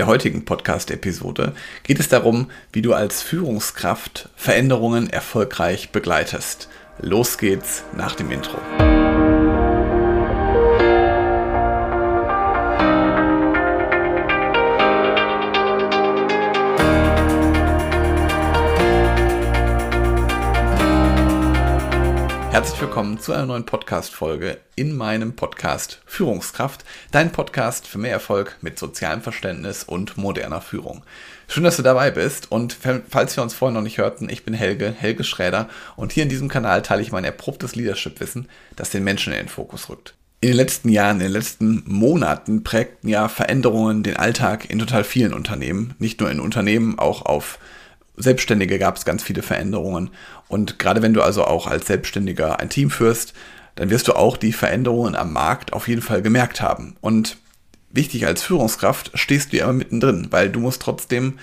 der heutigen Podcast-Episode geht es darum, wie du als Führungskraft Veränderungen erfolgreich begleitest. Los geht's nach dem Intro. Herzlich willkommen zu einer neuen Podcast-Folge in meinem Podcast Führungskraft, dein Podcast für mehr Erfolg mit sozialem Verständnis und moderner Führung. Schön, dass du dabei bist und falls wir uns vorher noch nicht hörten, ich bin Helge, Helge Schräder und hier in diesem Kanal teile ich mein erprobtes Leadership-Wissen, das den Menschen in den Fokus rückt. In den letzten Jahren, in den letzten Monaten prägten ja Veränderungen den Alltag in total vielen Unternehmen, nicht nur in Unternehmen, auch auf Selbstständige gab es ganz viele Veränderungen. Und gerade wenn du also auch als Selbstständiger ein Team führst, dann wirst du auch die Veränderungen am Markt auf jeden Fall gemerkt haben. Und wichtig als Führungskraft stehst du ja immer mittendrin, weil du musst trotzdem,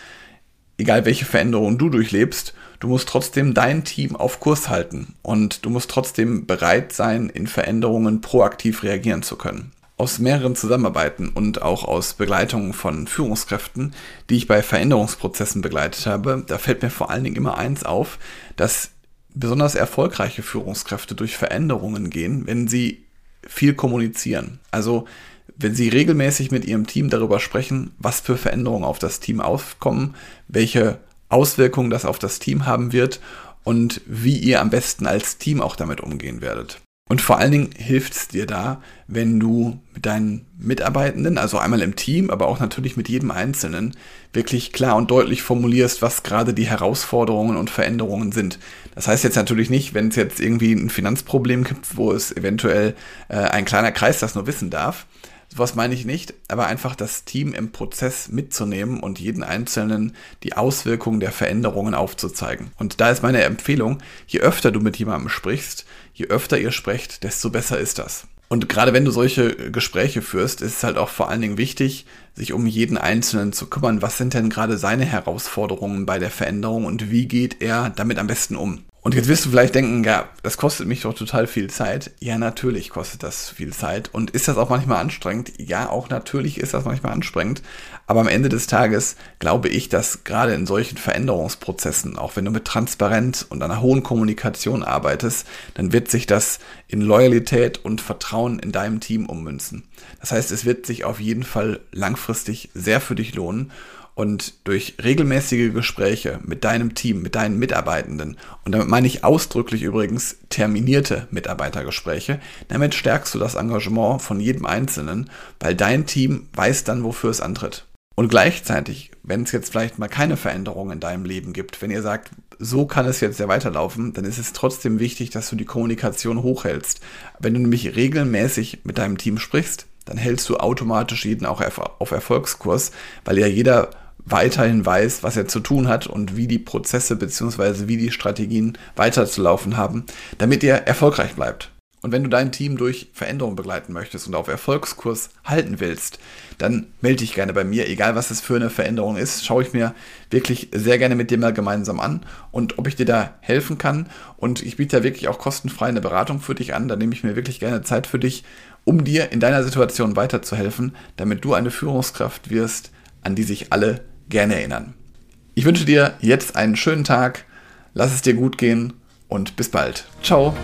egal welche Veränderungen du durchlebst, du musst trotzdem dein Team auf Kurs halten und du musst trotzdem bereit sein, in Veränderungen proaktiv reagieren zu können aus mehreren Zusammenarbeiten und auch aus Begleitung von Führungskräften, die ich bei Veränderungsprozessen begleitet habe, da fällt mir vor allen Dingen immer eins auf, dass besonders erfolgreiche Führungskräfte durch Veränderungen gehen, wenn sie viel kommunizieren. Also wenn sie regelmäßig mit ihrem Team darüber sprechen, was für Veränderungen auf das Team aufkommen, welche Auswirkungen das auf das Team haben wird und wie ihr am besten als Team auch damit umgehen werdet. Und vor allen Dingen hilft es dir da, wenn du mit deinen Mitarbeitenden, also einmal im Team, aber auch natürlich mit jedem Einzelnen, wirklich klar und deutlich formulierst, was gerade die Herausforderungen und Veränderungen sind. Das heißt jetzt natürlich nicht, wenn es jetzt irgendwie ein Finanzproblem gibt, wo es eventuell äh, ein kleiner Kreis das nur wissen darf, Sowas meine ich nicht, aber einfach das Team im Prozess mitzunehmen und jeden Einzelnen die Auswirkungen der Veränderungen aufzuzeigen. Und da ist meine Empfehlung, je öfter du mit jemandem sprichst, je öfter ihr sprecht, desto besser ist das. Und gerade wenn du solche Gespräche führst, ist es halt auch vor allen Dingen wichtig, sich um jeden Einzelnen zu kümmern. Was sind denn gerade seine Herausforderungen bei der Veränderung und wie geht er damit am besten um? Und jetzt wirst du vielleicht denken, ja, das kostet mich doch total viel Zeit. Ja, natürlich kostet das viel Zeit. Und ist das auch manchmal anstrengend? Ja, auch natürlich ist das manchmal anstrengend. Aber am Ende des Tages glaube ich, dass gerade in solchen Veränderungsprozessen, auch wenn du mit Transparenz und einer hohen Kommunikation arbeitest, dann wird sich das in Loyalität und Vertrauen in deinem Team ummünzen. Das heißt, es wird sich auf jeden Fall langfristig sehr für dich lohnen. Und durch regelmäßige Gespräche mit deinem Team, mit deinen Mitarbeitenden, und damit meine ich ausdrücklich übrigens terminierte Mitarbeitergespräche, damit stärkst du das Engagement von jedem Einzelnen, weil dein Team weiß dann, wofür es antritt. Und gleichzeitig, wenn es jetzt vielleicht mal keine Veränderung in deinem Leben gibt, wenn ihr sagt, so kann es jetzt ja weiterlaufen, dann ist es trotzdem wichtig, dass du die Kommunikation hochhältst. Wenn du nämlich regelmäßig mit deinem Team sprichst, dann hältst du automatisch jeden auch auf Erfolgskurs, weil ja jeder weiterhin weiß, was er zu tun hat und wie die Prozesse bzw. wie die Strategien weiterzulaufen haben, damit er erfolgreich bleibt. Und wenn du dein Team durch Veränderungen begleiten möchtest und auf Erfolgskurs halten willst, dann melde dich gerne bei mir, egal was es für eine Veränderung ist, schaue ich mir wirklich sehr gerne mit dir mal gemeinsam an und ob ich dir da helfen kann. Und ich biete da wirklich auch kostenfrei eine Beratung für dich an. Da nehme ich mir wirklich gerne Zeit für dich, um dir in deiner Situation weiterzuhelfen, damit du eine Führungskraft wirst, an die sich alle gerne erinnern. Ich wünsche dir jetzt einen schönen Tag, lass es dir gut gehen und bis bald. Ciao.